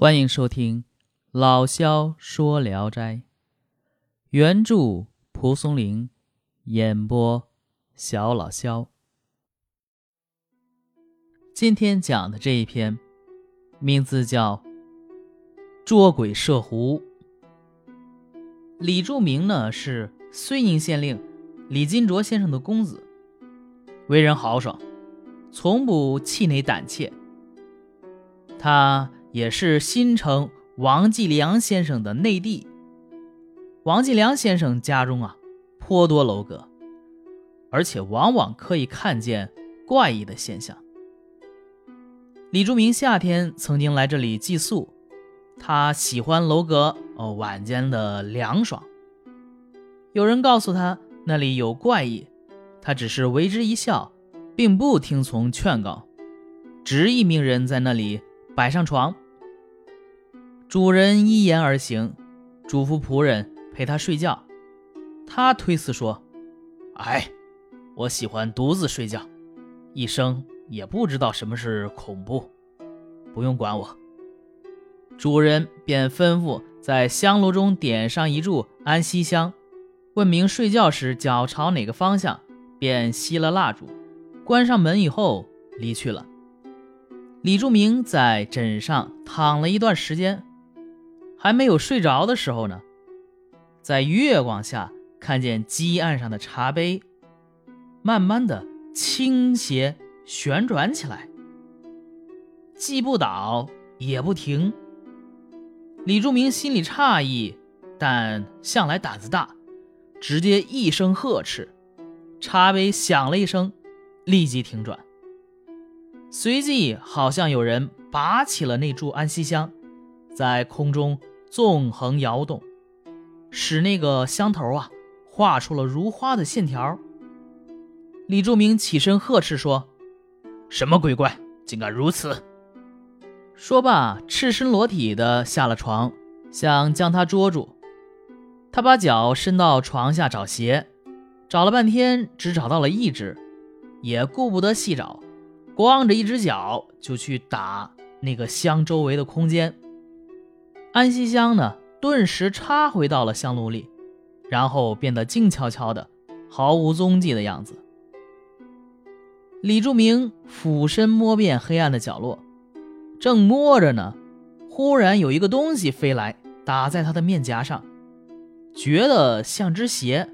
欢迎收听《老萧说聊斋》，原著蒲松龄，演播小老萧。今天讲的这一篇，名字叫《捉鬼摄狐》。李柱铭呢是睢宁县令李金卓先生的公子，为人豪爽，从不气馁胆怯。他。也是新城王继良先生的内弟。王继良先生家中啊，颇多楼阁，而且往往可以看见怪异的现象。李柱明夏天曾经来这里寄宿，他喜欢楼阁哦，晚间的凉爽。有人告诉他那里有怪异，他只是为之一笑，并不听从劝告，执意命人在那里。摆上床，主人依言而行，嘱咐仆人陪他睡觉。他推辞说：“哎，我喜欢独自睡觉，一生也不知道什么是恐怖，不用管我。”主人便吩咐在香炉中点上一炷安息香，问明睡觉时脚朝哪个方向，便熄了蜡烛，关上门以后离去了。李柱明在枕上躺了一段时间，还没有睡着的时候呢，在月光下看见基案上的茶杯慢慢的倾斜旋转起来，既不倒也不停。李柱明心里诧异，但向来胆子大，直接一声呵斥，茶杯响了一声，立即停转。随即，好像有人拔起了那柱安息香，在空中纵横摇动，使那个香头啊画出了如花的线条。李柱明起身呵斥说：“什么鬼怪，竟敢如此！”说罢，赤身裸体的下了床，想将他捉住。他把脚伸到床下找鞋，找了半天，只找到了一只，也顾不得细找。光着一只脚就去打那个香周围的空间，安息香呢，顿时插回到了香炉里，然后变得静悄悄的，毫无踪迹的样子。李柱明俯身摸遍黑暗的角落，正摸着呢，忽然有一个东西飞来，打在他的面颊上，觉得像只鞋，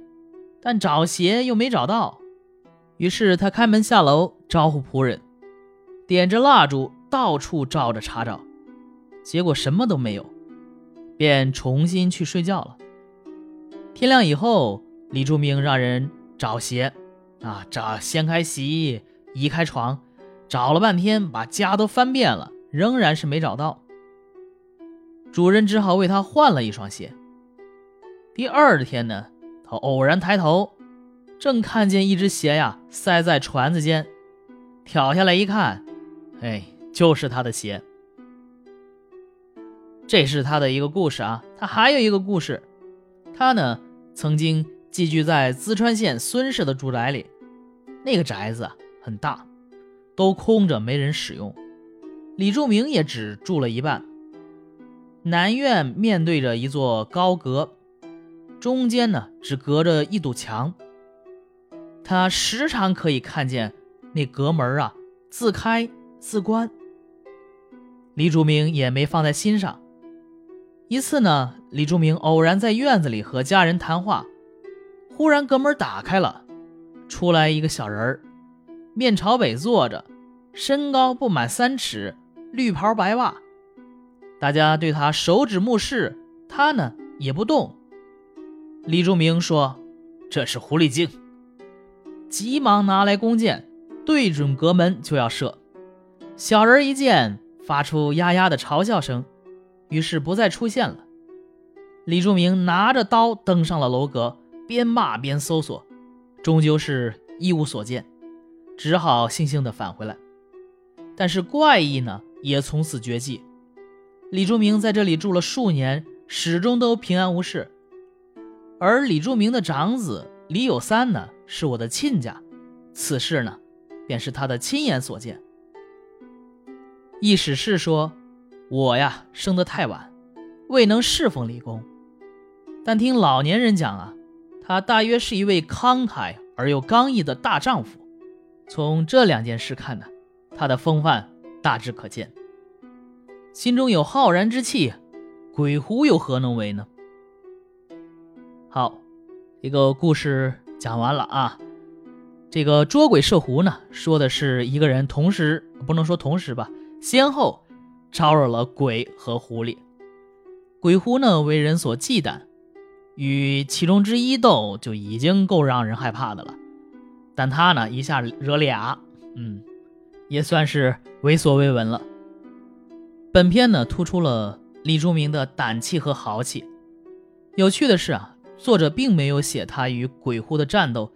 但找鞋又没找到，于是他开门下楼招呼仆人。点着蜡烛，到处照着查找，结果什么都没有，便重新去睡觉了。天亮以后，李柱明让人找鞋，啊，找掀开席，移开床，找了半天，把家都翻遍了，仍然是没找到。主人只好为他换了一双鞋。第二天呢，他偶然抬头，正看见一只鞋呀塞在船子间，挑下来一看。哎，就是他的鞋。这是他的一个故事啊。他还有一个故事，他呢曾经寄居在淄川县孙氏的住宅里，那个宅子很大，都空着没人使用。李柱明也只住了一半。南院面对着一座高阁，中间呢只隔着一堵墙。他时常可以看见那阁门啊自开。自关，李柱明也没放在心上。一次呢，李柱明偶然在院子里和家人谈话，忽然阁门打开了，出来一个小人儿，面朝北坐着，身高不满三尺，绿袍白袜。大家对他手指目视，他呢也不动。李柱明说：“这是狐狸精。”急忙拿来弓箭，对准阁门就要射。小人一见，发出呀呀的嘲笑声，于是不再出现了。李柱明拿着刀登上了楼阁，边骂边搜索，终究是一无所见，只好悻悻地返回来。但是怪异呢，也从此绝迹。李柱明在这里住了数年，始终都平安无事。而李柱明的长子李有三呢，是我的亲家，此事呢，便是他的亲眼所见。一史是说，我呀生得太晚，未能侍奉李公。但听老年人讲啊，他大约是一位慷慨而又刚毅的大丈夫。从这两件事看呢，他的风范大致可见。心中有浩然之气，鬼狐又何能为呢？好，一个故事讲完了啊。这个捉鬼摄狐呢，说的是一个人同时不能说同时吧，先后招惹了鬼和狐狸。鬼狐呢为人所忌惮，与其中之一斗就已经够让人害怕的了，但他呢一下惹俩，嗯，也算是为所未闻了。本片呢突出了李柱铭的胆气和豪气。有趣的是啊，作者并没有写他与鬼狐的战斗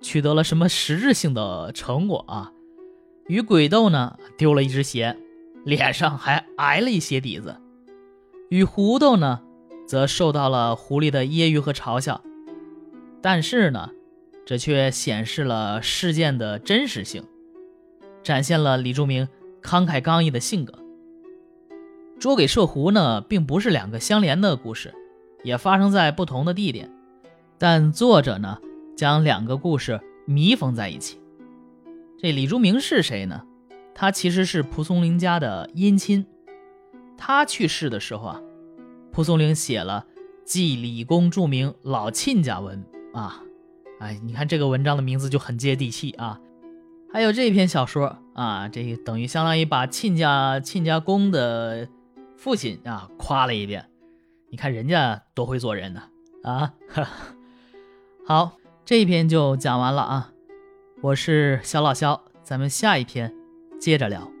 取得了什么实质性的成果啊。与鬼斗呢丢了一只鞋，脸上还挨了一些底子；与胡豆呢，则受到了狐狸的揶揄和嘲笑。但是呢，这却显示了事件的真实性，展现了李柱明慷慨刚毅的性格。捉鬼射狐呢，并不是两个相连的故事，也发生在不同的地点，但作者呢，将两个故事弥缝在一起。这李柱明是谁呢？他其实是蒲松龄家的姻亲。他去世的时候啊，蒲松龄写了《祭李公著名老亲家文》啊，哎，你看这个文章的名字就很接地气啊。还有这篇小说啊，这等于相当于把亲家亲家公的。父亲啊，夸了一遍，你看人家多会做人呢啊！好，这一篇就讲完了啊。我是小老肖，咱们下一篇接着聊。